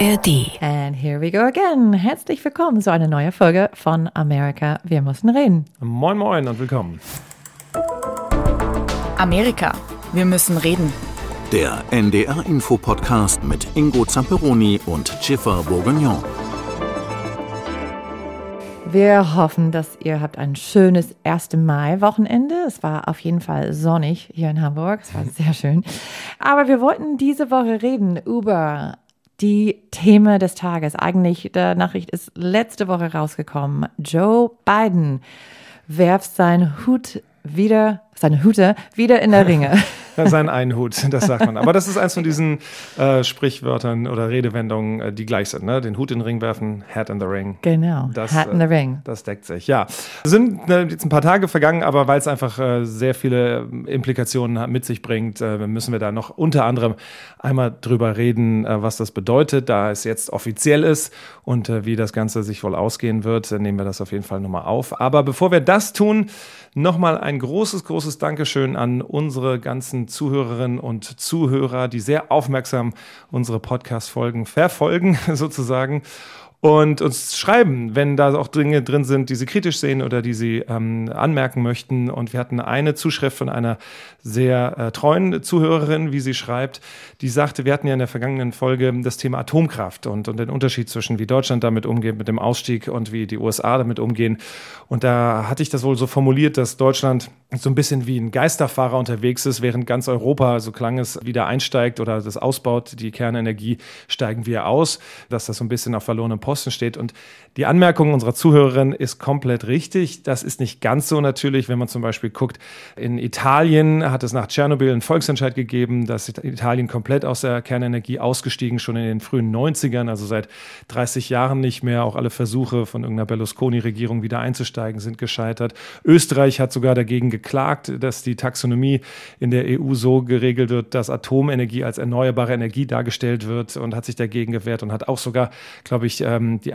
ARD. And here we go again. Herzlich willkommen zu einer neuen Folge von Amerika. Wir mussten reden. Moin, moin und willkommen. Amerika. Wir müssen reden. Der NDR-Info-Podcast mit Ingo Zamperoni und Schiffer Bourguignon. Wir hoffen, dass ihr habt ein schönes 1. Mai-Wochenende. Es war auf jeden Fall sonnig hier in Hamburg. Es war sehr schön. Aber wir wollten diese Woche reden über die Themen des Tages. Eigentlich, der Nachricht ist letzte Woche rausgekommen. Joe Biden werft seinen Hut wieder, seine Hute wieder in der Ringe. Sein Einhut, das sagt man. Aber das ist eins von diesen äh, Sprichwörtern oder Redewendungen, äh, die gleich sind. Ne? Den Hut in den Ring werfen, Hat in the Ring. Genau, das, Hat in the äh, Ring. Das deckt sich, ja. Sind äh, jetzt ein paar Tage vergangen, aber weil es einfach äh, sehr viele Implikationen mit sich bringt, äh, müssen wir da noch unter anderem einmal drüber reden, was das bedeutet, da es jetzt offiziell ist und wie das Ganze sich wohl ausgehen wird. nehmen wir das auf jeden Fall nochmal auf. Aber bevor wir das tun, nochmal ein großes, großes Dankeschön an unsere ganzen Zuhörerinnen und Zuhörer, die sehr aufmerksam unsere Podcast-Folgen verfolgen, sozusagen und uns schreiben, wenn da auch Dinge drin sind, die Sie kritisch sehen oder die Sie ähm, anmerken möchten. Und wir hatten eine Zuschrift von einer sehr äh, treuen Zuhörerin, wie sie schreibt, die sagte, wir hatten ja in der vergangenen Folge das Thema Atomkraft und, und den Unterschied zwischen wie Deutschland damit umgeht mit dem Ausstieg und wie die USA damit umgehen. Und da hatte ich das wohl so formuliert, dass Deutschland so ein bisschen wie ein Geisterfahrer unterwegs ist, während ganz Europa, so klang es, wieder einsteigt oder das ausbaut, die Kernenergie, steigen wir aus, dass das so ein bisschen auf verlorenem Posten steht. Und die Anmerkung unserer Zuhörerin ist komplett richtig. Das ist nicht ganz so natürlich, wenn man zum Beispiel guckt, in Italien hat es nach Tschernobyl einen Volksentscheid gegeben, dass Italien komplett aus der Kernenergie ausgestiegen, schon in den frühen 90ern, also seit 30 Jahren nicht mehr. Auch alle Versuche von irgendeiner Berlusconi-Regierung wieder einzusteigen sind gescheitert. Österreich hat sogar dagegen geklagt, dass die Taxonomie in der EU so geregelt wird, dass Atomenergie als erneuerbare Energie dargestellt wird und hat sich dagegen gewehrt und hat auch sogar, glaube ich, ähm, die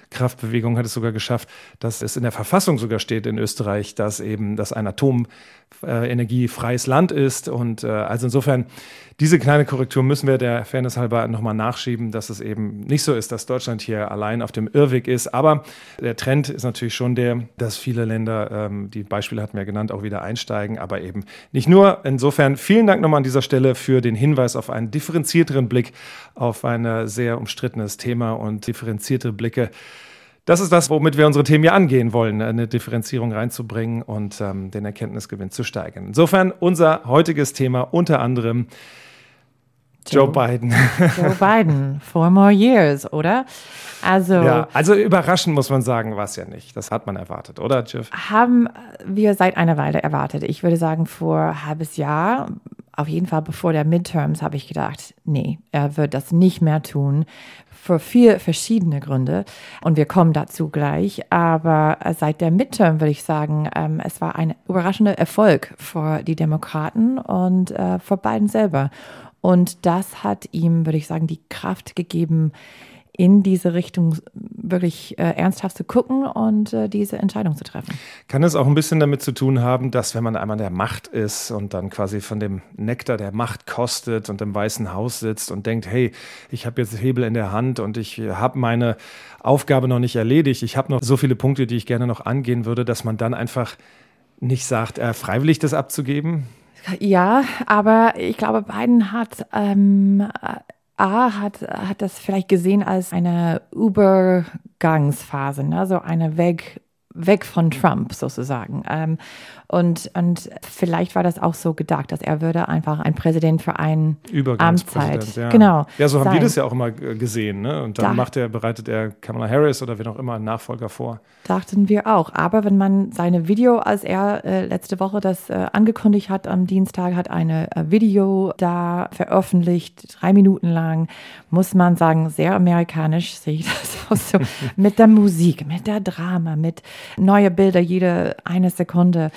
Anti-Atom-Kraftbewegung hat es sogar geschafft, dass es in der Verfassung sogar steht in Österreich, dass eben, dass ein atomenergiefreies Land ist. Und äh, also insofern, diese kleine Korrektur müssen wir der Fairness halber nochmal nachschieben, dass es eben nicht so ist, dass Deutschland hier allein auf dem Irrweg ist. Aber der Trend ist natürlich schon der, dass viele Länder, ähm, die Beispiele hatten wir genannt, auch wieder einsteigen, aber eben nicht nur. Insofern vielen Dank nochmal an dieser Stelle für den Hinweis auf einen differenzierteren Blick auf ein sehr umstrittenes Thema und differenzierte Blicke das ist das, womit wir unsere Themen ja angehen wollen, eine Differenzierung reinzubringen und ähm, den Erkenntnisgewinn zu steigern. Insofern unser heutiges Thema unter anderem Joe, Joe Biden. Joe Biden, four more years, oder? Also, ja, also überraschend muss man sagen, war es ja nicht. Das hat man erwartet, oder, Jeff? Haben wir seit einer Weile erwartet. Ich würde sagen, vor halbes Jahr, auf jeden Fall bevor der Midterms, habe ich gedacht, nee, er wird das nicht mehr tun für vier verschiedene Gründe. Und wir kommen dazu gleich. Aber seit der Midterm würde ich sagen, ähm, es war ein überraschender Erfolg für die Demokraten und äh, für Biden selber. Und das hat ihm, würde ich sagen, die Kraft gegeben, in diese Richtung wirklich äh, ernsthaft zu gucken und äh, diese Entscheidung zu treffen. Kann es auch ein bisschen damit zu tun haben, dass wenn man einmal der Macht ist und dann quasi von dem Nektar der Macht kostet und im Weißen Haus sitzt und denkt, hey, ich habe jetzt Hebel in der Hand und ich habe meine Aufgabe noch nicht erledigt, ich habe noch so viele Punkte, die ich gerne noch angehen würde, dass man dann einfach nicht sagt, äh, freiwillig das abzugeben? Ja, aber ich glaube, Biden hat ähm, A hat, hat das vielleicht gesehen als eine Übergangsphase, ne? so eine Weg, weg von Trump sozusagen. Ähm, und, und vielleicht war das auch so gedacht, dass er würde einfach ein Präsident für eine Amtszeit. Ja. Genau. Ja, so haben sein. wir das ja auch immer gesehen. Ne? Und dann da, macht er, bereitet er Kamala Harris oder wen auch immer einen Nachfolger vor. Dachten wir auch. Aber wenn man seine Video, als er äh, letzte Woche das äh, angekündigt hat am Dienstag, hat eine äh, Video da veröffentlicht, drei Minuten lang, muss man sagen, sehr amerikanisch sehe ich das aus. So, mit der Musik, mit der Drama, mit neue Bilder jede eine Sekunde.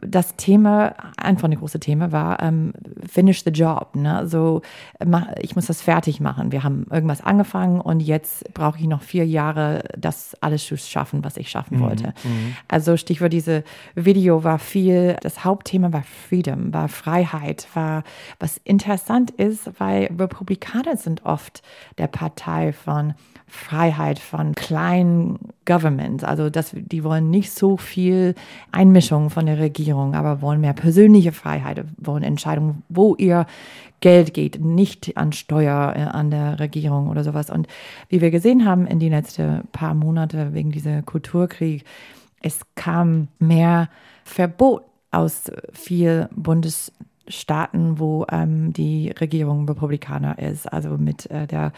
Das Thema, einfach eine große Thema war, ähm, finish the job. Ne? So, ich muss das fertig machen. Wir haben irgendwas angefangen und jetzt brauche ich noch vier Jahre, das alles zu schaffen, was ich schaffen mhm, wollte. Mhm. Also Stichwort diese Video war viel, das Hauptthema war Freedom, war Freiheit, war, was interessant ist, weil Republikaner sind oft der Partei von Freiheit von kleinen Governments. Also das, die wollen nicht so viel Einmischung von der Regierung, aber wollen mehr persönliche Freiheit, wollen Entscheidungen, wo ihr Geld geht, nicht an Steuer äh, an der Regierung oder sowas. Und wie wir gesehen haben in den letzten paar Monate wegen dieser Kulturkrieg, es kam mehr Verbot aus viel Bundes Staaten, wo ähm, die Regierung Republikaner ist, also mit äh, der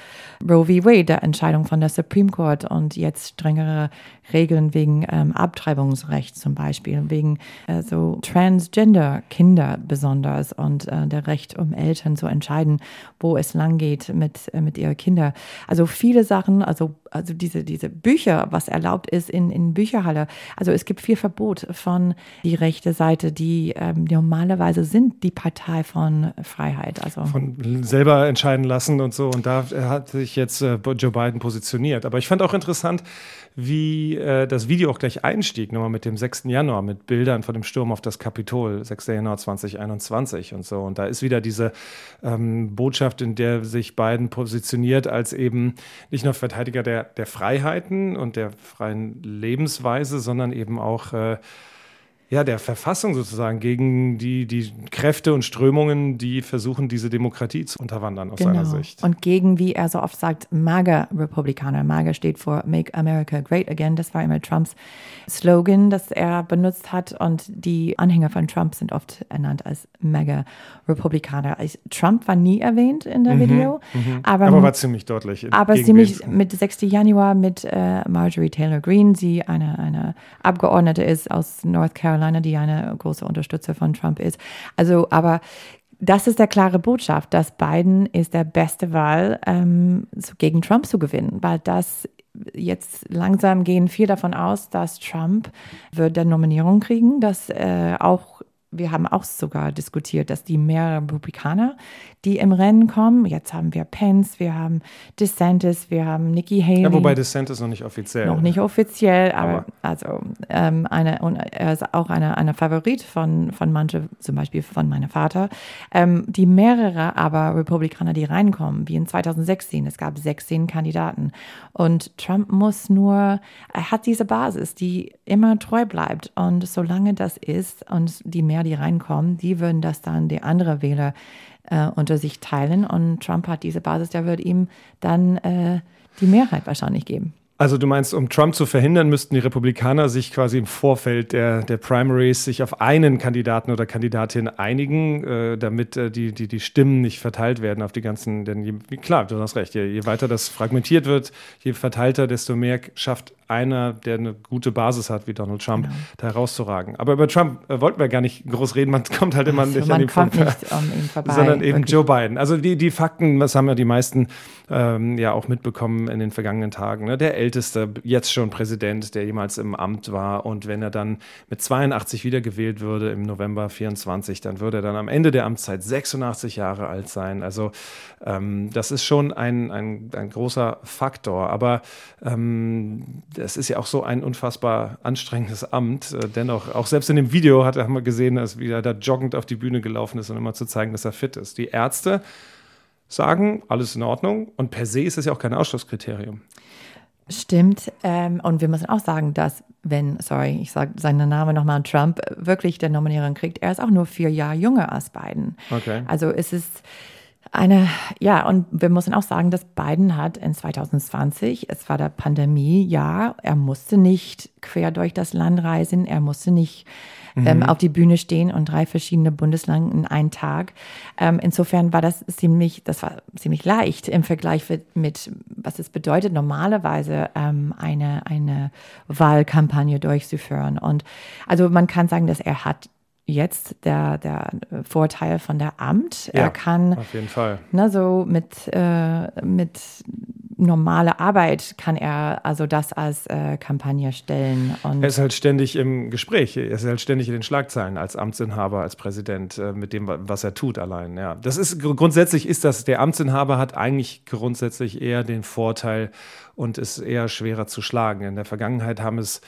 Roe v. Wade, der Entscheidung von der Supreme Court und jetzt strengere Regeln wegen ähm, Abtreibungsrecht zum Beispiel, wegen äh, so Transgender-Kinder besonders und äh, der Recht, um Eltern zu entscheiden, wo es lang geht mit, äh, mit ihren Kindern. Also viele Sachen, also, also diese, diese Bücher, was erlaubt ist in, in Bücherhalle. Also es gibt viel Verbot von die rechte Seite, die ähm, normalerweise sind die Partei von Freiheit. Also von selber entscheiden lassen und so. Und da hat sich jetzt äh, Joe Biden positioniert. Aber ich fand auch interessant, wie äh, das Video auch gleich einstieg, nochmal mit dem 6. Januar, mit Bildern von dem Sturm auf das Kapitol, 6. Januar 2021 und so. Und da ist wieder diese ähm, Botschaft, in der sich Biden positioniert als eben nicht nur Verteidiger der, der Freiheiten und der freien Lebensweise, sondern eben auch äh, ja, der Verfassung sozusagen gegen die, die Kräfte und Strömungen, die versuchen, diese Demokratie zu unterwandern aus genau. seiner Sicht. Und gegen, wie er so oft sagt, MAGA-Republikaner. MAGA steht für Make America Great Again. Das war immer Trumps Slogan, das er benutzt hat. Und die Anhänger von Trump sind oft ernannt als MAGA-Republikaner. Trump war nie erwähnt in der mhm, Video. Mhm. Aber, aber, war ziemlich deutlich. Aber ziemlich mit 6. Januar mit äh, Marjorie Taylor Greene, sie eine, eine Abgeordnete ist aus North Carolina Carolina, die eine große Unterstützer von Trump ist. Also, aber das ist der klare Botschaft, dass Biden ist der beste Wahl, ähm, gegen Trump zu gewinnen, weil das jetzt langsam gehen viel davon aus, dass Trump wird der Nominierung kriegen, dass äh, auch wir haben auch sogar diskutiert, dass die mehr Republikaner, die im Rennen kommen, jetzt haben wir Pence, wir haben DeSantis, wir haben Nikki Haley. Ja, wobei DeSantis noch nicht offiziell. Noch nicht offiziell, aber, aber. also ähm, eine, und er ist auch eine, eine Favorit von, von manche, zum Beispiel von meinem Vater, ähm, die mehrere aber Republikaner, die reinkommen, wie in 2016. Es gab 16 Kandidaten. Und Trump muss nur, er hat diese Basis, die immer treu bleibt. Und solange das ist und die mehr mehr, die reinkommen, die würden das dann die andere Wähler äh, unter sich teilen. Und Trump hat diese Basis, der wird ihm dann äh, die Mehrheit wahrscheinlich geben. Also du meinst, um Trump zu verhindern, müssten die Republikaner sich quasi im Vorfeld der, der Primaries sich auf einen Kandidaten oder Kandidatin einigen, äh, damit äh, die, die, die Stimmen nicht verteilt werden auf die ganzen, denn je, klar, du hast recht, je, je weiter das fragmentiert wird, je verteilter, desto mehr schafft einer, der eine gute Basis hat, wie Donald Trump, genau. da herauszuragen. Aber über Trump äh, wollten wir gar nicht groß reden, man kommt halt immer also, nicht an ihm vorbei, nicht vorbei, sondern eben wirklich. Joe Biden. Also die, die Fakten, das haben ja die meisten ähm, ja auch mitbekommen in den vergangenen Tagen. Ne? Der älteste, jetzt schon Präsident, der jemals im Amt war. Und wenn er dann mit 82 wiedergewählt würde im November 24, dann würde er dann am Ende der Amtszeit 86 Jahre alt sein. Also ähm, das ist schon ein, ein, ein großer Faktor. Aber ähm, das ist ja auch so ein unfassbar anstrengendes Amt. Äh, dennoch, auch selbst in dem Video hat, haben wir gesehen, dass wie er da joggend auf die Bühne gelaufen ist, um immer zu zeigen, dass er fit ist. Die Ärzte sagen, alles in Ordnung. Und per se ist das ja auch kein Ausschlusskriterium. Stimmt. Ähm, und wir müssen auch sagen, dass wenn, sorry, ich sage seinen Namen nochmal, Trump wirklich der Nominierung kriegt, er ist auch nur vier Jahre jünger als Biden. Okay. Also es ist eine, ja, und wir müssen auch sagen, dass Biden hat in 2020, es war der Pandemiejahr, er musste nicht quer durch das Land reisen, er musste nicht ähm, mhm. auf die Bühne stehen und drei verschiedene Bundesländer in einen Tag. Ähm, insofern war das ziemlich, das war ziemlich leicht im Vergleich mit, was es bedeutet, normalerweise ähm, eine, eine Wahlkampagne durchzuführen. Und also man kann sagen, dass er hat jetzt der, der Vorteil von der Amt. Ja, er kann auf jeden Fall. Ne, so mit, äh, mit normale Arbeit kann er also das als äh, Kampagne stellen. Und er ist halt ständig im Gespräch, er ist halt ständig in den Schlagzeilen als Amtsinhaber, als Präsident äh, mit dem, was er tut allein. Ja, das ist grundsätzlich ist das der Amtsinhaber hat eigentlich grundsätzlich eher den Vorteil und ist eher schwerer zu schlagen. In der Vergangenheit haben es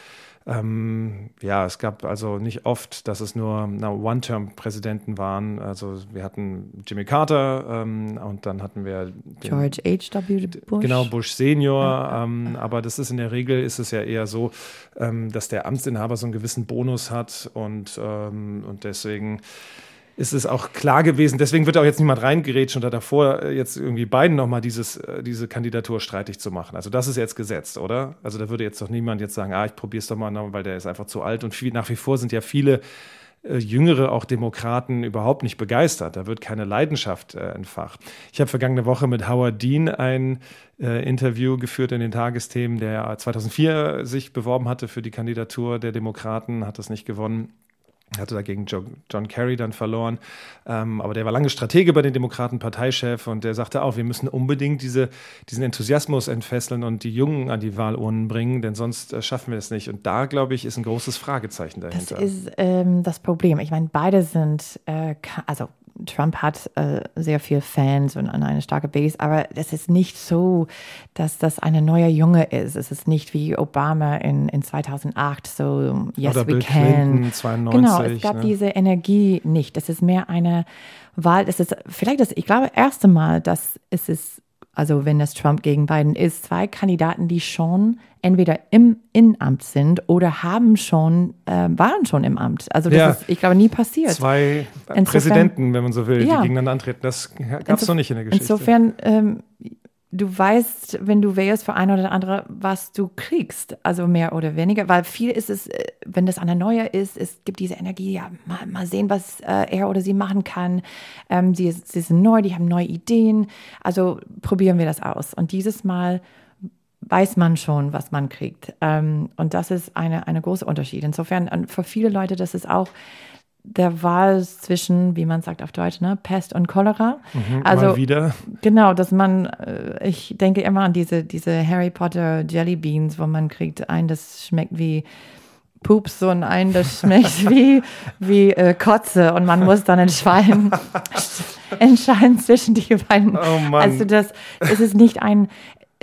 ähm, ja, es gab also nicht oft, dass es nur One-Term-Präsidenten waren. Also wir hatten Jimmy Carter ähm, und dann hatten wir George H.W. Bush. Genau, Bush Senior. Ja. Ähm, aber das ist in der Regel ist es ja eher so, ähm, dass der Amtsinhaber so einen gewissen Bonus hat und, ähm, und deswegen ist es auch klar gewesen. Deswegen wird auch jetzt niemand reingerätscht oder davor äh, jetzt irgendwie beiden nochmal dieses, äh, diese Kandidatur streitig zu machen. Also das ist jetzt gesetzt, oder? Also da würde jetzt doch niemand jetzt sagen, ah, ich probiere es doch mal, weil der ist einfach zu alt. Und viel, nach wie vor sind ja viele äh, jüngere, auch Demokraten überhaupt nicht begeistert. Da wird keine Leidenschaft äh, entfacht. Ich habe vergangene Woche mit Howard Dean ein äh, Interview geführt in den Tagesthemen, der 2004 sich beworben hatte für die Kandidatur der Demokraten, hat das nicht gewonnen. Er hatte dagegen John Kerry dann verloren. Ähm, aber der war lange Stratege bei den Demokraten, Parteichef, und der sagte auch, wir müssen unbedingt diese, diesen Enthusiasmus entfesseln und die Jungen an die Wahlurnen bringen, denn sonst äh, schaffen wir es nicht. Und da, glaube ich, ist ein großes Fragezeichen dahinter. Das ist ähm, das Problem. Ich meine, beide sind, äh, also Trump hat äh, sehr viele Fans und eine starke Base, aber es ist nicht so, dass das eine neue Junge ist. Es ist nicht wie Obama in, in 2008, so yes Oder we Bill can. Clinton 92, genau, es gab ne? diese Energie nicht. Es ist mehr eine Wahl. Es ist vielleicht das, ich glaube, erste Mal, dass es ist also wenn es Trump gegen Biden ist, zwei Kandidaten, die schon entweder im Innenamt sind oder haben schon, äh, waren schon im Amt. Also das Ja. ist, ich glaube, nie passiert. Zwei Insofern- Präsidenten, wenn man so will, Ja. die gegeneinander antreten. Das gab es noch nicht in der Geschichte. Insofern, ähm, du weißt, wenn du wählst für eine oder andere, was du kriegst, also mehr oder weniger, weil viel ist es, äh, wenn das eine neue ist, es gibt diese Energie, ja, mal, mal sehen, was äh, er oder sie machen kann. Ähm, sie, sie sind neu, die haben neue Ideen, also probieren wir das aus. Und dieses Mal weiß man schon, was man kriegt. Ähm, und das ist eine, eine große Unterschied. Insofern, für viele Leute, das ist auch der Wahl zwischen, wie man sagt auf Deutsch, ne, Pest und Cholera. also Mal wieder. Genau, dass man, äh, ich denke immer an diese, diese Harry Potter Jelly Beans, wo man kriegt ein, das schmeckt wie Pups und ein, das schmeckt wie, wie äh, Kotze und man muss dann entscheiden, entscheiden zwischen die beiden. Oh Mann. Also das, es ist nicht ein,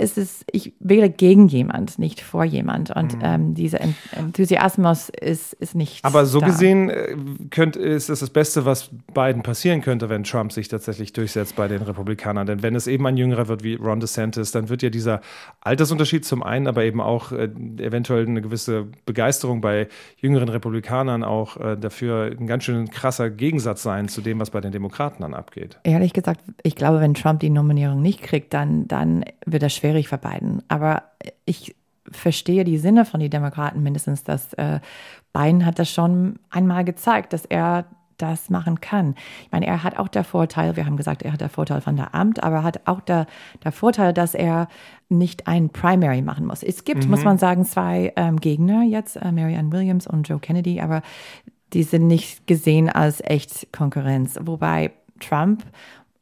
es ist, ich wähle gegen jemand, nicht vor jemand und ähm, dieser Ent- Enthusiasmus ist, ist nicht Aber so da. gesehen äh, könnt, ist es das Beste, was beiden passieren könnte, wenn Trump sich tatsächlich durchsetzt bei den Republikanern. Denn wenn es eben ein Jüngerer wird wie Ron DeSantis, dann wird ja dieser Altersunterschied zum einen, aber eben auch äh, eventuell eine gewisse Begeisterung bei jüngeren Republikanern auch äh, dafür ein ganz schön krasser Gegensatz sein zu dem, was bei den Demokraten dann abgeht. Ehrlich gesagt, ich glaube, wenn Trump die Nominierung nicht kriegt, dann, dann wird das schwierig für Biden. Aber ich verstehe die Sinne von den Demokraten mindestens, dass äh, Biden hat das schon einmal gezeigt, dass er das machen kann. Ich meine, er hat auch der Vorteil, wir haben gesagt, er hat der Vorteil von der Amt, aber er hat auch der, der Vorteil, dass er nicht ein Primary machen muss. Es gibt, muss man sagen, zwei ähm, Gegner jetzt, äh, Marianne Williams und Joe Kennedy, aber die sind nicht gesehen als echt Konkurrenz. Wobei Trump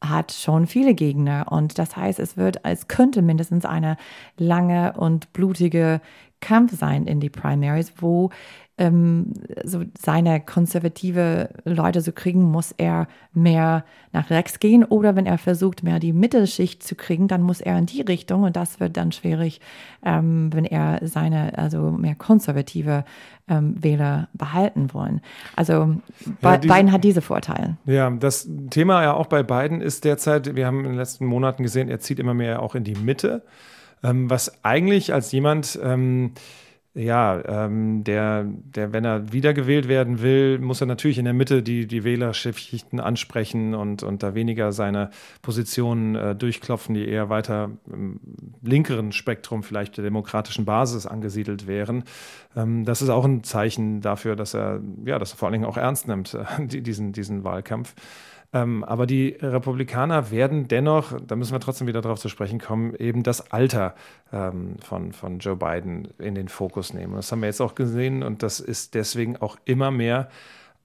hat schon viele Gegner. Und das heißt, es wird, es könnte mindestens eine lange und blutige Kampf sein in die Primaries, wo ähm, so seine konservative Leute zu kriegen, muss er mehr nach rechts gehen oder wenn er versucht, mehr die Mittelschicht zu kriegen, dann muss er in die Richtung und das wird dann schwierig, ähm, wenn er seine, also mehr konservative ähm, Wähler behalten wollen. Also Ja, diese- Biden hat diese Vorteile. Ja, das Thema ja auch bei Biden ist derzeit, wir haben in den letzten Monaten gesehen, er zieht immer mehr auch in die Mitte, ähm, was eigentlich als jemand, ähm, ja, ähm, der, der, wenn er wiedergewählt werden will, muss er natürlich in der Mitte die, die Wählerschichten ansprechen und, und da weniger seine Positionen äh, durchklopfen, die eher weiter im linkeren Spektrum vielleicht der demokratischen Basis angesiedelt wären. Ähm, das ist auch ein Zeichen dafür, dass er, ja, dass er vor allen Dingen auch ernst nimmt, äh, die, diesen, diesen Wahlkampf. Ähm, aber die Republikaner werden dennoch, da müssen wir trotzdem wieder darauf zu sprechen kommen, eben das Alter ähm, von, von Joe Biden in den Fokus nehmen. Das haben wir jetzt auch gesehen und das ist deswegen auch immer mehr,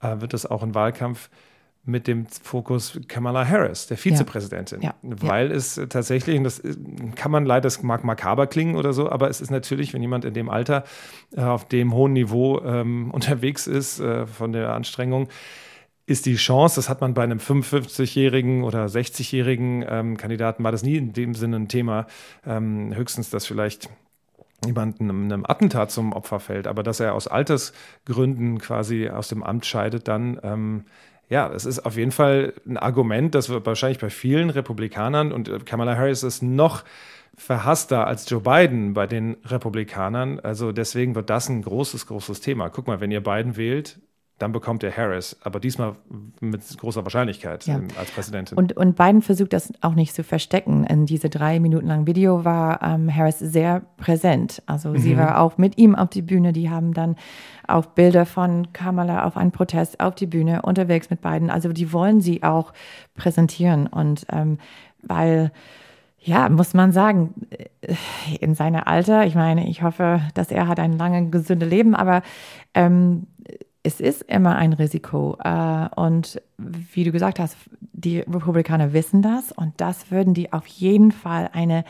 äh, wird es auch im Wahlkampf mit dem Fokus Kamala Harris, der Vizepräsidentin. Ja. Weil ja. es tatsächlich, und das kann man leider, das mag makaber klingen oder so, aber es ist natürlich, wenn jemand in dem Alter äh, auf dem hohen Niveau ähm, unterwegs ist äh, von der Anstrengung, ist die Chance, das hat man bei einem 55-jährigen oder 60-jährigen ähm, Kandidaten, war das nie in dem Sinne ein Thema. Ähm, höchstens, dass vielleicht jemand einem, einem, Attentat zum Opfer fällt, aber dass er aus Altersgründen quasi aus dem Amt scheidet, dann ähm, ja, das ist auf jeden Fall ein Argument, das wird wahrscheinlich bei vielen Republikanern und äh, Kamala Harris ist noch verhasster als Joe Biden bei den Republikanern. Also deswegen wird das ein großes, großes Thema. Guck mal, wenn ihr Biden wählt, dann bekommt er Harris, aber diesmal mit großer Wahrscheinlichkeit ja. als Präsidentin. Und, und Biden versucht das auch nicht zu verstecken. In diese drei Minuten langen Video war ähm, Harris sehr präsent. Also mhm. sie war auch mit ihm auf die Bühne. Die haben dann auch Bilder von Kamala auf einen Protest auf die Bühne unterwegs mit Biden. Also die wollen sie auch präsentieren und ähm, weil ja, muss man sagen, äh, in seinem Alter, ich meine, ich hoffe, dass er hat ein langes, gesundes Leben, aber ähm, es ist immer ein Risiko. Äh, und wie du gesagt hast, die Republikaner wissen das und das würden die auf jeden Fall eine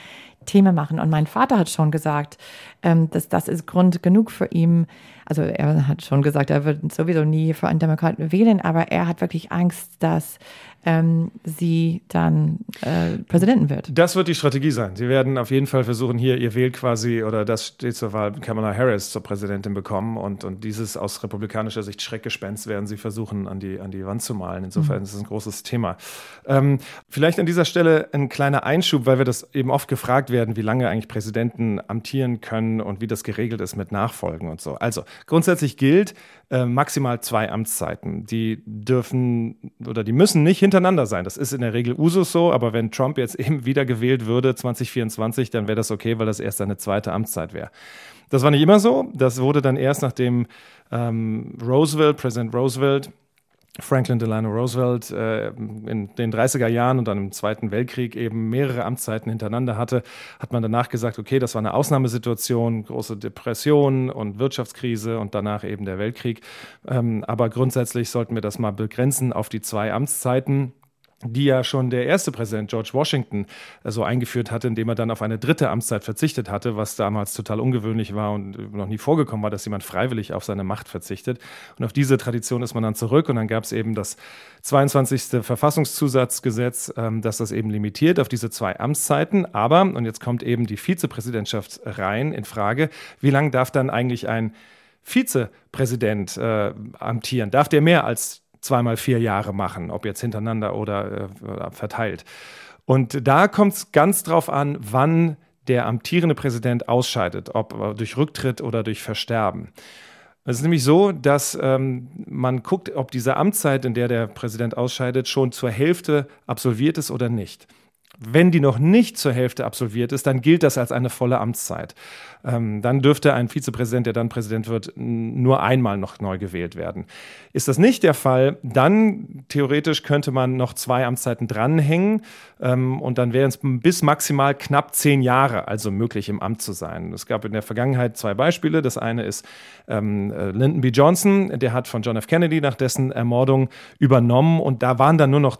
Thema machen. Und mein Vater hat schon gesagt, ähm, dass das ist Grund genug für ihn. Also er hat schon gesagt, er wird sowieso nie für einen Demokraten wählen, aber er hat wirklich Angst, dass ähm, sie dann äh, Präsidentin wird. Das wird die Strategie sein. Sie werden auf jeden Fall versuchen, hier, ihr wählt quasi, oder das steht zur Wahl, Kamala Harris zur Präsidentin bekommen. Und, und dieses aus republikanischer Sicht Schreckgespenst werden sie versuchen, an die, an die Wand zu malen. Insofern mhm. ist es ein großes Thema. Ähm, vielleicht an dieser Stelle ein kleiner Einschub, weil wir das eben oft gefragt werden, wie lange eigentlich Präsidenten amtieren können und wie das geregelt ist mit Nachfolgen und so. Also grundsätzlich gilt äh, maximal zwei Amtszeiten. Die dürfen oder die müssen nicht hintereinander sein. Das ist in der Regel Usus so, aber wenn Trump jetzt eben wieder gewählt würde 2024, dann wäre das okay, weil das erst seine zweite Amtszeit wäre. Das war nicht immer so. Das wurde dann erst nachdem ähm, Roosevelt, Präsident Roosevelt, Franklin Delano Roosevelt äh, in den 30er Jahren und dann im Zweiten Weltkrieg eben mehrere Amtszeiten hintereinander hatte, hat man danach gesagt, okay, das war eine Ausnahmesituation, große Depression und Wirtschaftskrise und danach eben der Weltkrieg. Ähm, aber grundsätzlich sollten wir das mal begrenzen auf die zwei Amtszeiten die ja schon der erste Präsident George Washington äh, so eingeführt hatte, indem er dann auf eine dritte Amtszeit verzichtet hatte, was damals total ungewöhnlich war und noch nie vorgekommen war, dass jemand freiwillig auf seine Macht verzichtet. Und auf diese Tradition ist man dann zurück und dann gab es eben das 22. Verfassungszusatzgesetz, ähm, das das eben limitiert auf diese zwei Amtszeiten. Aber, und jetzt kommt eben die Vizepräsidentschaft rein in Frage, wie lange darf dann eigentlich ein Vizepräsident äh, amtieren? Darf der mehr als zweimal vier Jahre machen, ob jetzt hintereinander oder äh, verteilt. Und da kommt es ganz drauf an, wann der amtierende Präsident ausscheidet, ob durch Rücktritt oder durch Versterben. Es ist nämlich so, dass ähm, man guckt, ob diese Amtszeit, in der der Präsident ausscheidet, schon zur Hälfte absolviert ist oder nicht. Wenn die noch nicht zur Hälfte absolviert ist, dann gilt das als eine volle Amtszeit. Ähm, dann dürfte ein Vizepräsident, der dann Präsident wird, nur einmal noch neu gewählt werden. Ist das nicht der Fall, dann theoretisch könnte man noch zwei Amtszeiten dranhängen ähm, und dann wären es bis maximal knapp zehn Jahre also möglich im Amt zu sein. Es gab in der Vergangenheit zwei Beispiele. Das eine ist ähm, äh, Lyndon B. Johnson, der hat von John F. Kennedy nach dessen Ermordung übernommen und da waren dann nur noch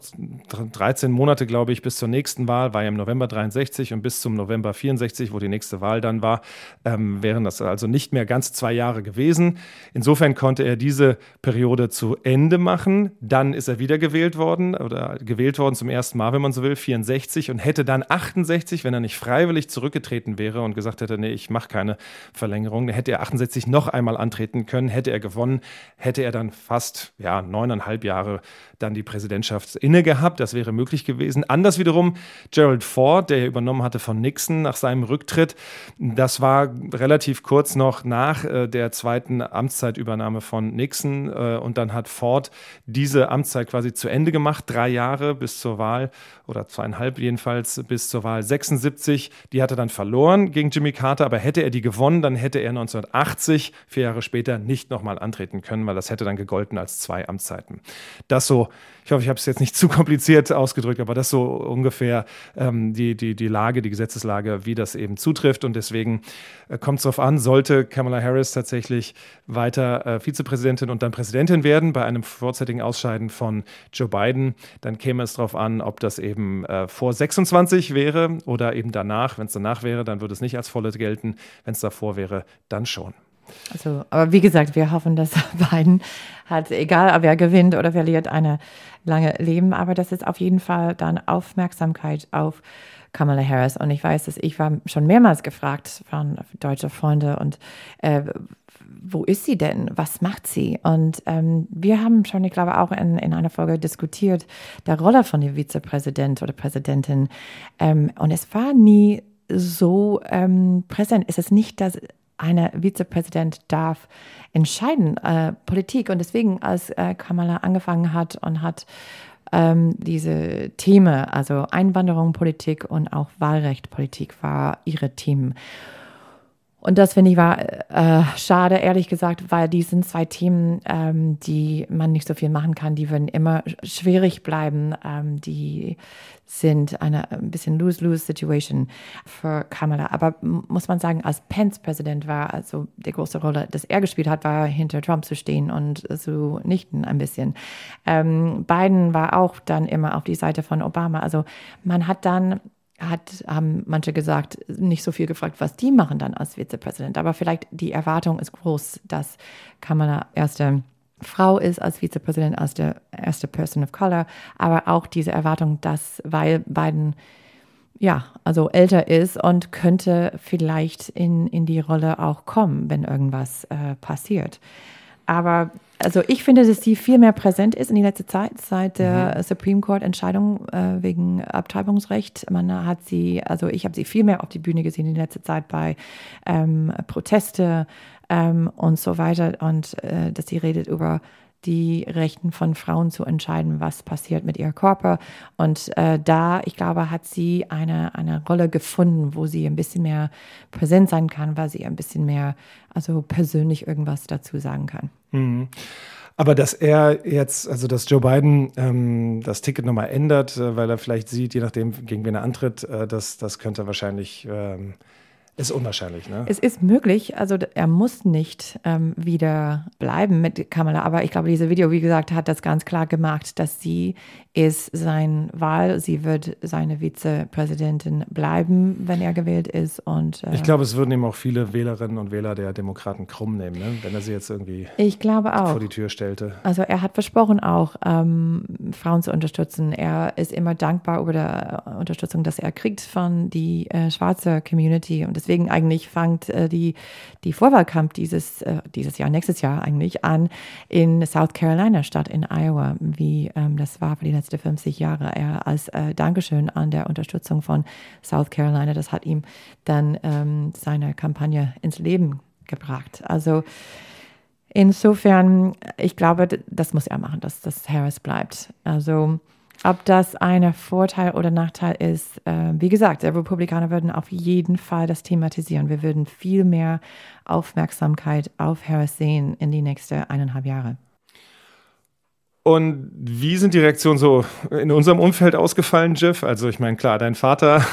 13 Monate, glaube ich, bis zur nächsten Wahl, war ja im November 63 und bis zum November 64, wo die nächste Wahl dann war, ähm, wären das also nicht mehr ganz zwei Jahre gewesen. Insofern konnte er diese Periode zu Ende machen. Dann ist er wiedergewählt worden oder gewählt worden zum ersten Mal, wenn man so will, 64 und hätte dann 68, wenn er nicht freiwillig zurückgetreten wäre und gesagt hätte, nee, ich mache keine Verlängerung, dann hätte er 68 noch einmal antreten können, hätte er gewonnen, hätte er dann fast ja neuneinhalb Jahre dann die Präsidentschaft inne gehabt. Das wäre möglich gewesen. Anders wiederum Gerald Ford, der übernommen hatte von Nixon nach seinem Rücktritt. Das war relativ kurz noch nach äh, der zweiten Amtszeitübernahme von Nixon. Äh, und dann hat Ford diese Amtszeit quasi zu Ende gemacht, drei Jahre bis zur Wahl oder zweieinhalb jedenfalls bis zur Wahl 76. Die hat er dann verloren gegen Jimmy Carter, aber hätte er die gewonnen, dann hätte er 1980, vier Jahre später, nicht nochmal antreten können, weil das hätte dann gegolten als zwei Amtszeiten. Das so ich hoffe, ich habe es jetzt nicht zu kompliziert ausgedrückt, aber das so ungefähr ähm, die, die, die Lage, die Gesetzeslage, wie das eben zutrifft. Und deswegen äh, kommt es darauf an, sollte Kamala Harris tatsächlich weiter äh, Vizepräsidentin und dann Präsidentin werden bei einem vorzeitigen Ausscheiden von Joe Biden, dann käme es darauf an, ob das eben äh, vor 26 wäre oder eben danach. Wenn es danach wäre, dann würde es nicht als volle gelten. Wenn es davor wäre, dann schon. Also, aber wie gesagt, wir hoffen, dass Biden hat, egal ob er gewinnt oder verliert, eine lange Leben. Aber das ist auf jeden Fall dann Aufmerksamkeit auf Kamala Harris. Und ich weiß, dass ich war schon mehrmals gefragt von deutschen Freunden und äh, wo ist sie denn? Was macht sie? Und ähm, wir haben schon, ich glaube, auch in, in einer Folge diskutiert, der Rolle von dem Vizepräsident oder Präsidentin. Ähm, und es war nie so ähm, präsent. Es ist nicht, dass eine Vizepräsident darf entscheiden, äh, Politik. Und deswegen, als äh, Kamala angefangen hat und hat ähm, diese Themen, also Einwanderung, Politik und auch Wahlrecht, Politik, war ihre Themen. Und das finde ich war äh, schade, ehrlich gesagt, weil die sind zwei Themen, ähm, die man nicht so viel machen kann. Die würden immer schwierig bleiben. Ähm, die sind eine ein bisschen lose-lose-Situation für Kamala. Aber muss man sagen, als Pence-Präsident war, also die große Rolle, dass er gespielt hat, war hinter Trump zu stehen und zu nichten ein bisschen. Ähm, Biden war auch dann immer auf die Seite von Obama. Also man hat dann hat, haben manche gesagt, nicht so viel gefragt, was die machen dann als Vizepräsident. Aber vielleicht die Erwartung ist groß, dass Kamala erste Frau ist als Vizepräsident, als der erste Person of Color. Aber auch diese Erwartung, dass, weil Biden ja, also älter ist und könnte vielleicht in, in die Rolle auch kommen, wenn irgendwas äh, passiert. Aber also ich finde, dass sie viel mehr präsent ist in der letzten Zeit, seit der mhm. Supreme Court Entscheidung äh, wegen Abtreibungsrecht. Man hat sie, also ich habe sie viel mehr auf die Bühne gesehen in der letzten Zeit bei ähm, Proteste ähm, und so weiter und äh, dass sie redet über die Rechten von Frauen zu entscheiden, was passiert mit ihrem Körper. Und äh, da, ich glaube, hat sie eine, eine Rolle gefunden, wo sie ein bisschen mehr präsent sein kann, weil sie ein bisschen mehr, also persönlich irgendwas dazu sagen kann. Mhm. Aber dass er jetzt, also dass Joe Biden ähm, das Ticket nochmal ändert, äh, weil er vielleicht sieht, je nachdem, gegen wen er antritt, äh, das, das könnte wahrscheinlich ähm, ist unwahrscheinlich, ne? Es ist möglich, also er muss nicht ähm, wieder bleiben mit Kamala, aber ich glaube, dieses Video, wie gesagt, hat das ganz klar gemacht, dass sie ist sein Wahl, sie wird seine Vizepräsidentin bleiben, wenn er gewählt ist. Und, äh, ich glaube, es würden ihm auch viele Wählerinnen und Wähler der Demokraten krumm nehmen, ne? wenn er sie jetzt irgendwie ich glaube auch. vor die Tür stellte. Also er hat versprochen auch, ähm, Frauen zu unterstützen. Er ist immer dankbar über die Unterstützung, dass er kriegt von die äh, schwarze Community und deswegen eigentlich fängt äh, die, die Vorwahlkampf dieses, äh, dieses Jahr, nächstes Jahr eigentlich an in South Carolina statt in Iowa, wie ähm, das war für die letzten 50 Jahre. Er als äh, Dankeschön an der Unterstützung von South Carolina, das hat ihm dann ähm, seine Kampagne ins Leben gebracht. Also insofern, ich glaube, das muss er machen, dass das Harris bleibt. Also ob das ein Vorteil oder Nachteil ist, äh, wie gesagt, der Republikaner würden auf jeden Fall das thematisieren. Wir würden viel mehr Aufmerksamkeit auf Harris sehen in die nächsten eineinhalb Jahre. Und wie sind die Reaktionen so in unserem Umfeld ausgefallen, Jeff? Also ich meine, klar, dein Vater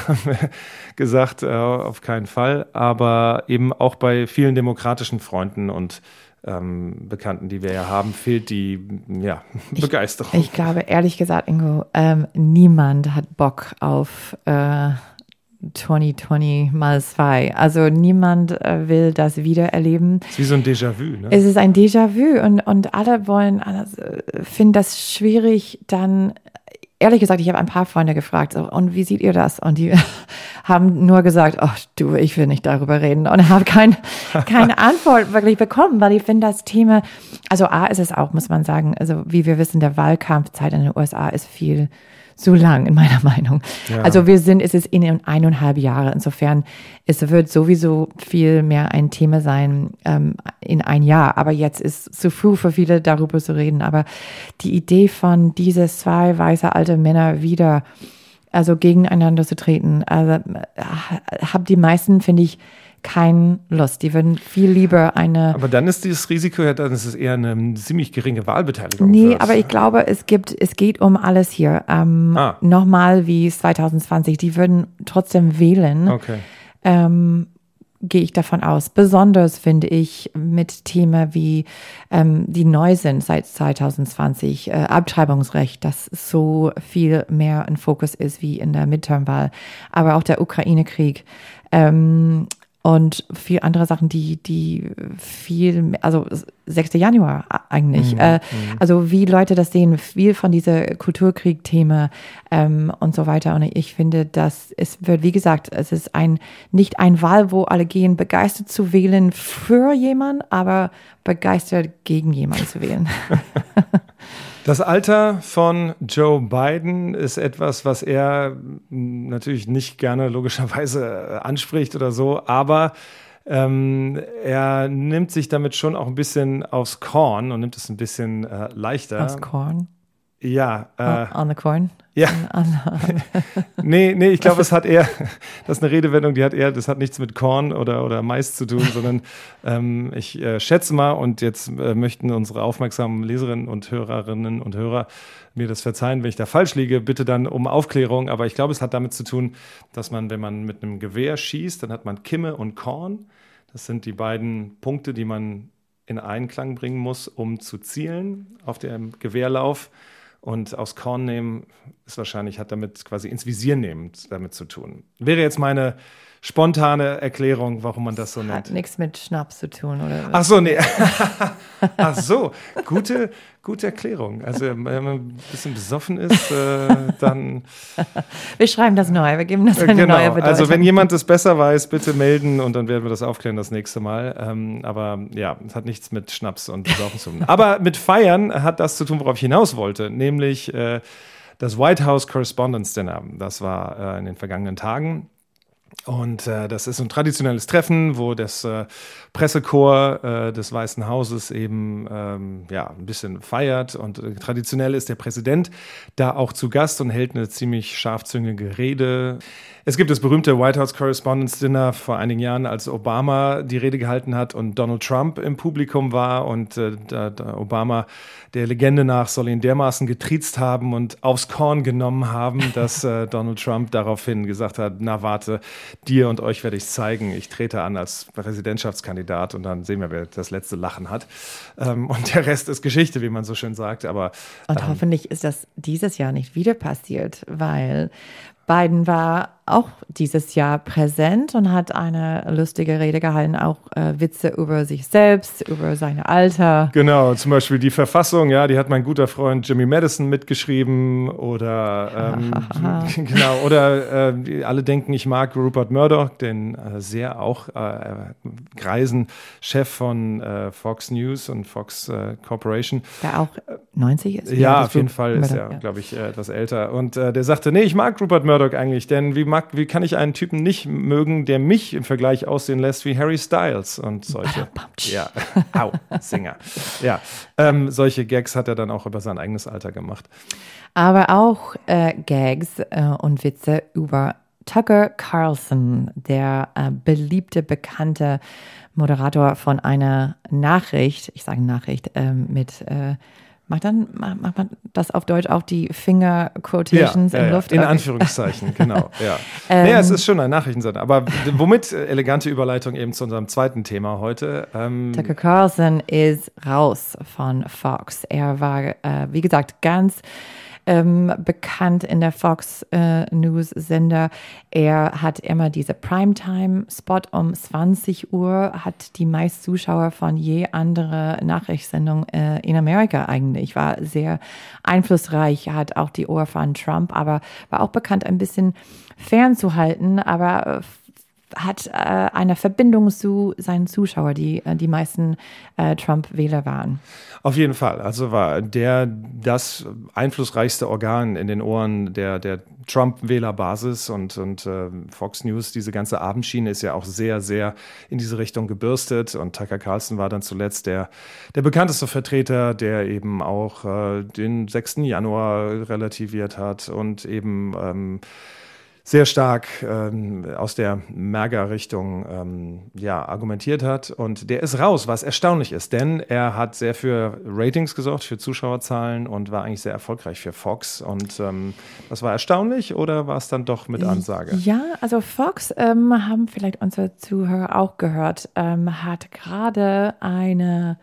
gesagt, äh, auf keinen Fall, aber eben auch bei vielen demokratischen Freunden und ähm, Bekannten, die wir ja haben, fehlt die ja, Begeisterung. Ich, ich glaube, ehrlich gesagt, Ingo, ähm, niemand hat Bock auf äh, 2020 mal zwei. Also niemand äh, will das wiedererleben. Es ist wie so ein Déjà-vu, ne? Es ist ein Déjà-vu und, und alle wollen, alle äh, finden das schwierig, dann ehrlich gesagt, ich habe ein paar Freunde gefragt, so, und wie seht ihr das? Und die haben nur gesagt, ach du, ich will nicht darüber reden und habe kein, keine Antwort wirklich bekommen, weil ich finde das Thema, also A ist es auch, muss man sagen, also wie wir wissen, der Wahlkampfzeit in den USA ist viel zu lang, in meiner Meinung. Ja. Also wir sind, es ist in eineinhalb Jahre. Insofern, es wird sowieso viel mehr ein Thema sein ähm, in ein Jahr. Aber jetzt ist zu früh für viele darüber zu reden. Aber die Idee von diese zwei weiße alte Männer wieder also gegeneinander zu treten. Also äh, habe die meisten, finde ich, keine Lust. Die würden viel lieber eine. Aber dann ist dieses Risiko ja, dann ist es eher eine ziemlich geringe Wahlbeteiligung. Nee, aber ich glaube, es gibt, es geht um alles hier. Ähm, ah. Nochmal wie 2020. Die würden trotzdem wählen. Okay. Ähm, gehe ich davon aus. Besonders finde ich mit Themen wie ähm, die neu sind seit 2020, äh, Abtreibungsrecht, das so viel mehr ein Fokus ist wie in der Midterm-Wahl, aber auch der Ukraine-Krieg. Ähm, und viel andere Sachen, die, die viel, also 6. Januar eigentlich. Mhm. Äh, mhm. also wie Leute das sehen, viel von dieser Kulturkrieg-Thema ähm, und so weiter. Und ich finde, dass es wird, wie gesagt, es ist ein nicht ein Wahl, wo alle gehen, begeistert zu wählen für jemanden, aber begeistert gegen jemanden zu wählen. Das Alter von Joe Biden ist etwas, was er natürlich nicht gerne logischerweise anspricht oder so, aber ähm, er nimmt sich damit schon auch ein bisschen aufs Korn und nimmt es ein bisschen äh, leichter. Aufs Korn? Ja. Äh, on the Korn? Ja. nee, nee, ich glaube, es hat eher, das ist eine Redewendung, die hat eher, das hat nichts mit Korn oder, oder Mais zu tun, sondern ähm, ich äh, schätze mal, und jetzt äh, möchten unsere aufmerksamen Leserinnen und Hörerinnen und Hörer mir das verzeihen, wenn ich da falsch liege, bitte dann um Aufklärung. Aber ich glaube, es hat damit zu tun, dass man, wenn man mit einem Gewehr schießt, dann hat man Kimme und Korn. Das sind die beiden Punkte, die man in Einklang bringen muss, um zu zielen auf dem Gewehrlauf. Und aus Korn nehmen ist wahrscheinlich, hat damit quasi ins Visier nehmen damit zu tun. Wäre jetzt meine spontane Erklärung, warum man das so nennt. Hat nichts mit Schnaps zu tun, oder? Ach so, nee. Ach so, gute, gute Erklärung. Also, wenn man ein bisschen besoffen ist, äh, dann. Wir schreiben das neu, wir geben das eine genau. neue Bedeutung. Also, wenn jemand das besser weiß, bitte melden und dann werden wir das aufklären das nächste Mal. Ähm, aber ja, es hat nichts mit Schnaps und Besoffen zu tun. Aber mit Feiern hat das zu tun, worauf ich hinaus wollte, nämlich äh, das White House Correspondence Dinner. Das war äh, in den vergangenen Tagen. Und äh, das ist ein traditionelles Treffen, wo das äh, Pressekorps äh, des Weißen Hauses eben ähm, ja, ein bisschen feiert. Und äh, traditionell ist der Präsident da auch zu Gast und hält eine ziemlich scharfzüngige Rede. Es gibt das berühmte White House Correspondence Dinner vor einigen Jahren, als Obama die Rede gehalten hat und Donald Trump im Publikum war. Und äh, da, da Obama der Legende nach soll ihn dermaßen getriezt haben und aufs Korn genommen haben, dass äh, Donald Trump daraufhin gesagt hat, na warte, dir und euch werde ich zeigen. Ich trete an als Präsidentschaftskandidat und dann sehen wir, wer das letzte Lachen hat. Ähm, und der Rest ist Geschichte, wie man so schön sagt. Aber, und ähm, hoffentlich ist das dieses Jahr nicht wieder passiert, weil Biden war auch dieses Jahr präsent und hat eine lustige Rede gehalten, auch äh, Witze über sich selbst, über sein Alter. Genau, zum Beispiel die Verfassung, ja, die hat mein guter Freund Jimmy Madison mitgeschrieben oder ähm, genau, oder äh, alle denken, ich mag Rupert Murdoch, den äh, sehr auch äh, greisen Chef von äh, Fox News und Fox äh, Corporation. Der auch 90 ist? Ja, auf jeden Fall ist er, ja. glaube ich, etwas älter. Und der sagte, nee, ich mag Rupert Murdoch eigentlich, denn wie mag mag, wie kann ich einen Typen nicht mögen, der mich im Vergleich aussehen lässt wie Harry Styles und solche. ja, au, Singer. Ja, ähm, solche Gags hat er dann auch über sein eigenes Alter gemacht. Aber auch äh, Gags äh, und Witze über Tucker Carlson, der äh, beliebte, bekannte Moderator von einer Nachricht, ich sage Nachricht, ähm, mit äh, Macht dann macht man das auf Deutsch auch die Finger Quotations ja, ja, in Luft? In okay. Anführungszeichen, genau. Ja. ähm, naja, es ist schon ein Nachrichtensender. Aber womit äh, elegante Überleitung eben zu unserem zweiten Thema heute. Ähm, Tucker Carlson ist raus von Fox. Er war, äh, wie gesagt, ganz ähm, bekannt in der Fox äh, News Sender. Er hat immer diese Primetime-Spot um 20 Uhr, hat die meisten Zuschauer von je andere Nachrichtssendung äh, in Amerika eigentlich. War sehr einflussreich, hat auch die Ohr von Trump, aber war auch bekannt, ein bisschen fernzuhalten, aber hat äh, eine Verbindung zu seinen Zuschauern, die äh, die meisten äh, Trump-Wähler waren. Auf jeden Fall. Also war der das einflussreichste Organ in den Ohren der, der Trump-Wählerbasis und, und äh, Fox News, diese ganze Abendschiene ist ja auch sehr, sehr in diese Richtung gebürstet. Und Tucker Carlson war dann zuletzt der, der bekannteste Vertreter, der eben auch äh, den 6. Januar relativiert hat und eben ähm, sehr stark ähm, aus der Merger-Richtung ähm, ja, argumentiert hat. Und der ist raus, was erstaunlich ist, denn er hat sehr für Ratings gesorgt, für Zuschauerzahlen und war eigentlich sehr erfolgreich für Fox. Und ähm, das war erstaunlich oder war es dann doch mit Ansage? Ja, also Fox ähm, haben vielleicht unsere Zuhörer auch gehört, ähm, hat gerade eine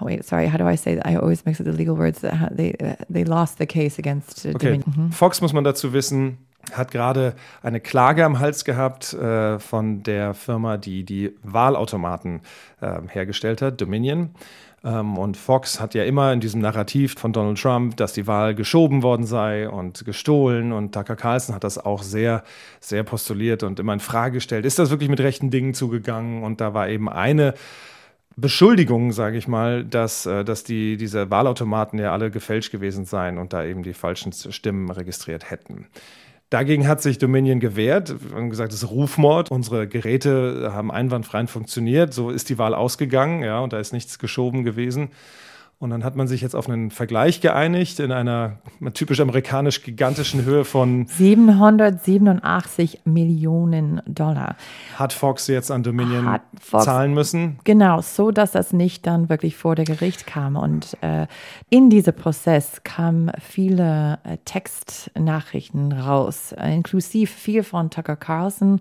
wait, sorry, how do I say that? I always mix up the legal words. They, they lost the case against uh, okay. Dominion. Fox muss man dazu wissen, hat gerade eine Klage am Hals gehabt äh, von der Firma, die die Wahlautomaten äh, hergestellt hat, Dominion. Ähm, und Fox hat ja immer in diesem Narrativ von Donald Trump, dass die Wahl geschoben worden sei und gestohlen. Und Tucker Carlson hat das auch sehr, sehr postuliert und immer in Frage gestellt. Ist das wirklich mit rechten Dingen zugegangen? Und da war eben eine Beschuldigung, sage ich mal, dass, äh, dass die, diese Wahlautomaten ja alle gefälscht gewesen seien und da eben die falschen Stimmen registriert hätten. Dagegen hat sich Dominion gewehrt und gesagt, es ist Rufmord. Unsere Geräte haben einwandfrei funktioniert. So ist die Wahl ausgegangen, ja, und da ist nichts geschoben gewesen. Und dann hat man sich jetzt auf einen Vergleich geeinigt in einer typisch amerikanisch gigantischen Höhe von 787 Millionen Dollar. Hat Fox jetzt an Dominion Fox, zahlen müssen? Genau, so dass das nicht dann wirklich vor der Gericht kam. Und äh, in diesem Prozess kamen viele äh, Textnachrichten raus, äh, inklusive viel von Tucker Carlson,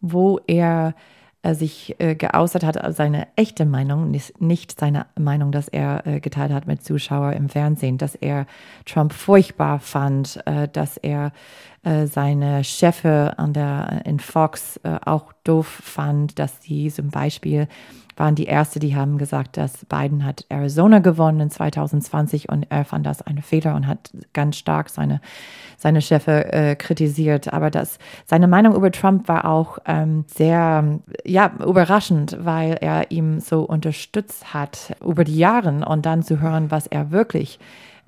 wo er äh, sich äh, geäußert hat, also seine echte Meinung, nicht seine Meinung, dass er äh, geteilt hat mit Zuschauern im Fernsehen, dass er Trump furchtbar fand, äh, dass er äh, seine Chefe an der, in Fox äh, auch doof fand, dass sie zum Beispiel waren die Erste, die haben gesagt, dass Biden hat Arizona gewonnen in 2020 und er fand das ein Fehler und hat ganz stark seine, seine Chefe äh, kritisiert. Aber das, seine Meinung über Trump war auch ähm, sehr ja, überraschend, weil er ihm so unterstützt hat über die Jahre und dann zu hören, was er wirklich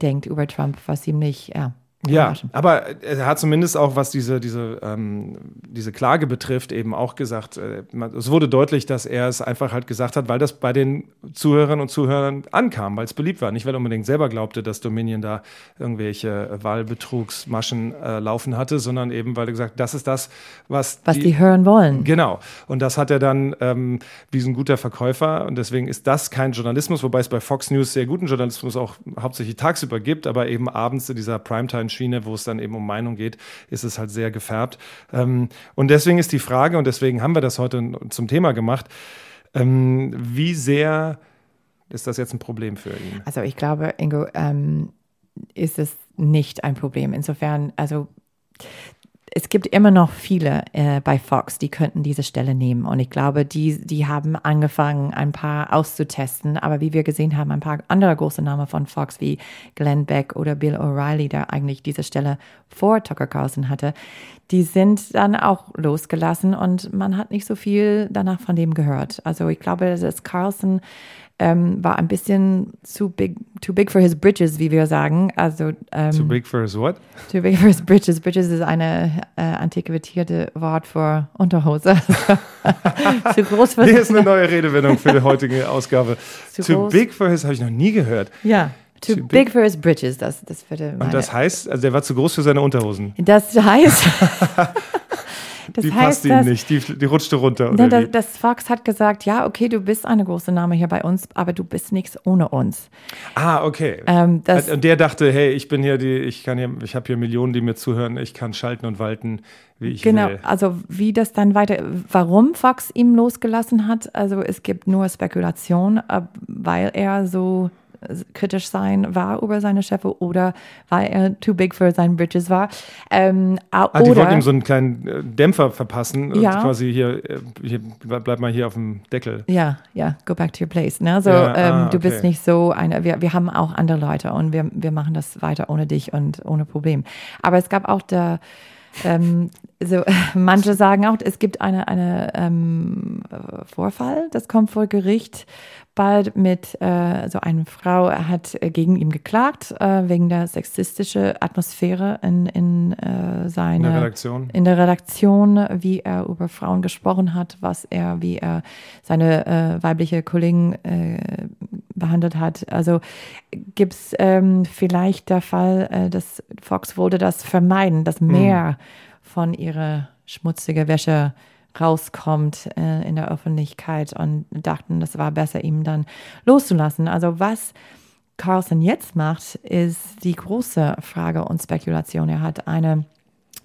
denkt über Trump, war ziemlich, ja, ja, aber er hat zumindest auch, was diese, diese, ähm, diese Klage betrifft, eben auch gesagt, äh, es wurde deutlich, dass er es einfach halt gesagt hat, weil das bei den Zuhörerinnen und Zuhörern ankam, weil es beliebt war. Nicht, weil er unbedingt selber glaubte, dass Dominion da irgendwelche Wahlbetrugsmaschen äh, laufen hatte, sondern eben, weil er gesagt das ist das, was, was die, die hören wollen. Genau. Und das hat er dann ähm, wie ein guter Verkäufer. Und deswegen ist das kein Journalismus, wobei es bei Fox News sehr guten Journalismus auch hauptsächlich tagsüber gibt, aber eben abends in dieser Primetime Schiene, wo es dann eben um Meinung geht, ist es halt sehr gefärbt. Ähm, und deswegen ist die Frage, und deswegen haben wir das heute zum Thema gemacht, ähm, wie sehr ist das jetzt ein Problem für ihn? Also ich glaube, Ingo, ähm, ist es nicht ein Problem. Insofern, also es gibt immer noch viele äh, bei Fox, die könnten diese Stelle nehmen. Und ich glaube, die, die haben angefangen, ein paar auszutesten. Aber wie wir gesehen haben, ein paar andere große Namen von Fox wie Glenn Beck oder Bill O'Reilly, der eigentlich diese Stelle vor Tucker Carlson hatte, die sind dann auch losgelassen und man hat nicht so viel danach von dem gehört. Also ich glaube, dass Carlson ähm, war ein bisschen zu big, too big for his britches, wie wir sagen. Also ähm, too big for his what? Too big for his britches. Britches ist eine äh, antiquierte Wort für Unterhose. zu groß für. Hier ist eine neue Redewendung für die heutige Ausgabe. Too, too big for his habe ich noch nie gehört. Ja. Too, too big, big, for his britches. Das, das würde Und das heißt, also der war zu groß für seine Unterhosen. Das heißt. Das die heißt, passt ihm nicht, die, die rutschte runter. Oder das, das Fox hat gesagt, ja, okay, du bist eine große Name hier bei uns, aber du bist nichts ohne uns. Ah, okay. Ähm, und der dachte, hey, ich bin hier die, ich kann hier, ich habe hier Millionen, die mir zuhören, ich kann schalten und walten, wie ich genau, will. Genau, also wie das dann weiter, warum Fox ihm losgelassen hat, also es gibt nur Spekulation, weil er so kritisch sein war über seine Chefe oder weil er too big for seine Bridges war. Ähm, ah, die wollten ihm so einen kleinen äh, Dämpfer verpassen ja. quasi hier, äh, hier, bleib mal hier auf dem Deckel. Ja, ja, go back to your place. Ne? So, ja, ähm, ah, okay. du bist nicht so eine, wir, wir haben auch andere Leute und wir, wir machen das weiter ohne dich und ohne Problem. Aber es gab auch der ähm, so, manche sagen auch, es gibt eine, eine ähm, Vorfall, das kommt vor Gericht bald mit äh, so einer Frau, er hat äh, gegen ihn geklagt äh, wegen der sexistischen Atmosphäre in, in äh, seiner in der Redaktion. in der Redaktion, wie er über Frauen gesprochen hat, was er, wie er seine äh, weibliche Kollegen äh, behandelt hat. Also gibt es ähm, vielleicht der Fall, äh, dass Fox wollte das vermeiden, dass mehr hm. von ihrer schmutzigen Wäsche rauskommt äh, in der Öffentlichkeit und dachten, das war besser, ihm dann loszulassen. Also was Carlson jetzt macht, ist die große Frage und Spekulation. Er hat eine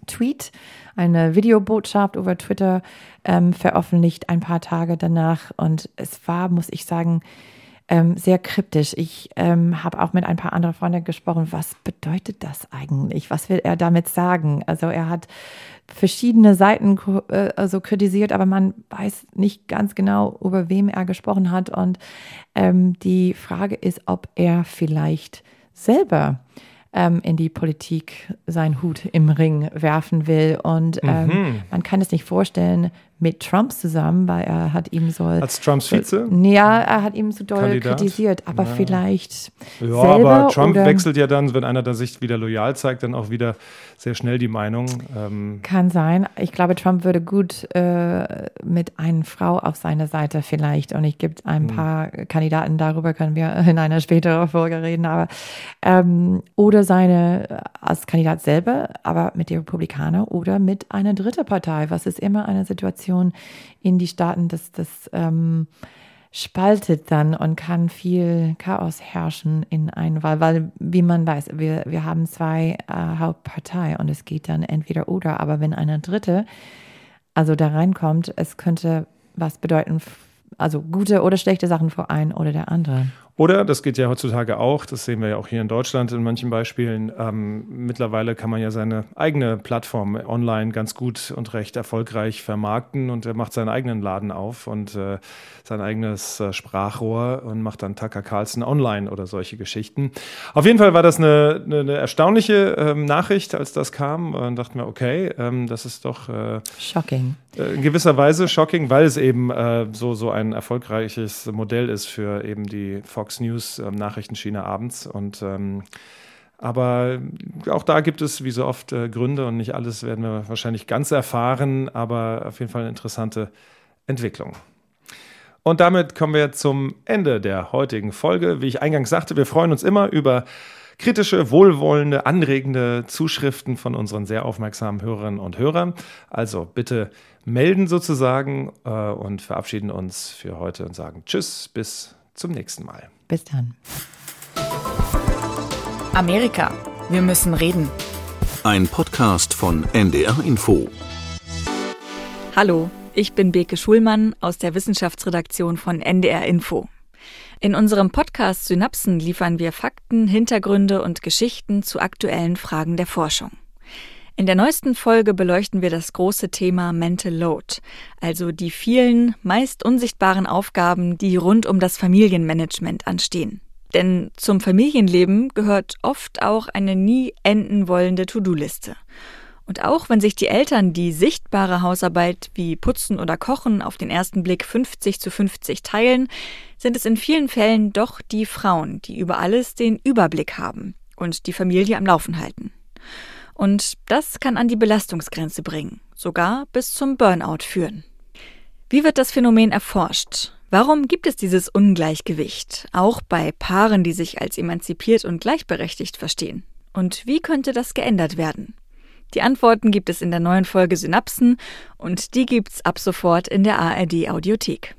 Tweet, eine Videobotschaft über Twitter ähm, veröffentlicht ein paar Tage danach und es war, muss ich sagen, ähm, sehr kryptisch. Ich ähm, habe auch mit ein paar anderen Freunden gesprochen. Was bedeutet das eigentlich? Was will er damit sagen? Also er hat verschiedene Seiten äh, also kritisiert, aber man weiß nicht ganz genau, über wem er gesprochen hat. Und ähm, die Frage ist, ob er vielleicht selber ähm, in die Politik seinen Hut im Ring werfen will. Und ähm, mhm. man kann es nicht vorstellen mit Trump zusammen, weil er hat ihm so als Trumps Vize. Ja, er hat ihm so doll Kandidat. kritisiert, aber ja. vielleicht ja, aber Trump wechselt ja dann, wenn einer da sich wieder loyal zeigt, dann auch wieder sehr schnell die Meinung. Ähm Kann sein. Ich glaube, Trump würde gut äh, mit einer Frau auf seiner Seite vielleicht. Und ich gibt ein hm. paar Kandidaten, darüber können wir in einer späteren Folge reden. Aber ähm, oder seine äh, als Kandidat selber, aber mit den Republikanern oder mit einer dritten Partei. Was ist immer eine Situation in die Staaten, dass das ähm, spaltet dann und kann viel Chaos herrschen in einer Wahl, weil, wie man weiß, wir, wir haben zwei äh, Hauptparteien und es geht dann entweder oder, aber wenn eine dritte also da reinkommt, es könnte was bedeuten, also gute oder schlechte Sachen für einen oder der andere. Oder, das geht ja heutzutage auch, das sehen wir ja auch hier in Deutschland in manchen Beispielen, ähm, mittlerweile kann man ja seine eigene Plattform online ganz gut und recht erfolgreich vermarkten und er macht seinen eigenen Laden auf und äh, sein eigenes äh, Sprachrohr und macht dann Tucker Carlson online oder solche Geschichten. Auf jeden Fall war das eine, eine, eine erstaunliche ähm, Nachricht, als das kam und dachten wir, okay, ähm, das ist doch äh, shocking. Äh, in gewisser Weise shocking, weil es eben äh, so, so ein erfolgreiches Modell ist für eben die Fox Fox News ähm, Nachrichtenschiene abends. Und ähm, aber auch da gibt es wie so oft äh, Gründe und nicht alles werden wir wahrscheinlich ganz erfahren, aber auf jeden Fall eine interessante Entwicklung. Und damit kommen wir zum Ende der heutigen Folge. Wie ich eingangs sagte, wir freuen uns immer über kritische, wohlwollende, anregende Zuschriften von unseren sehr aufmerksamen Hörerinnen und Hörern. Also bitte melden sozusagen äh, und verabschieden uns für heute und sagen Tschüss, bis zum nächsten Mal. Bis dann. Amerika. Wir müssen reden. Ein Podcast von NDR Info. Hallo, ich bin Beke Schulmann aus der Wissenschaftsredaktion von NDR Info. In unserem Podcast Synapsen liefern wir Fakten, Hintergründe und Geschichten zu aktuellen Fragen der Forschung. In der neuesten Folge beleuchten wir das große Thema Mental Load, also die vielen, meist unsichtbaren Aufgaben, die rund um das Familienmanagement anstehen. Denn zum Familienleben gehört oft auch eine nie enden wollende To-Do-Liste. Und auch wenn sich die Eltern die sichtbare Hausarbeit wie Putzen oder Kochen auf den ersten Blick 50 zu 50 teilen, sind es in vielen Fällen doch die Frauen, die über alles den Überblick haben und die Familie am Laufen halten. Und das kann an die Belastungsgrenze bringen, sogar bis zum Burnout führen. Wie wird das Phänomen erforscht? Warum gibt es dieses Ungleichgewicht, auch bei Paaren, die sich als emanzipiert und gleichberechtigt verstehen? Und wie könnte das geändert werden? Die Antworten gibt es in der neuen Folge Synapsen und die gibt's ab sofort in der ARD Audiothek.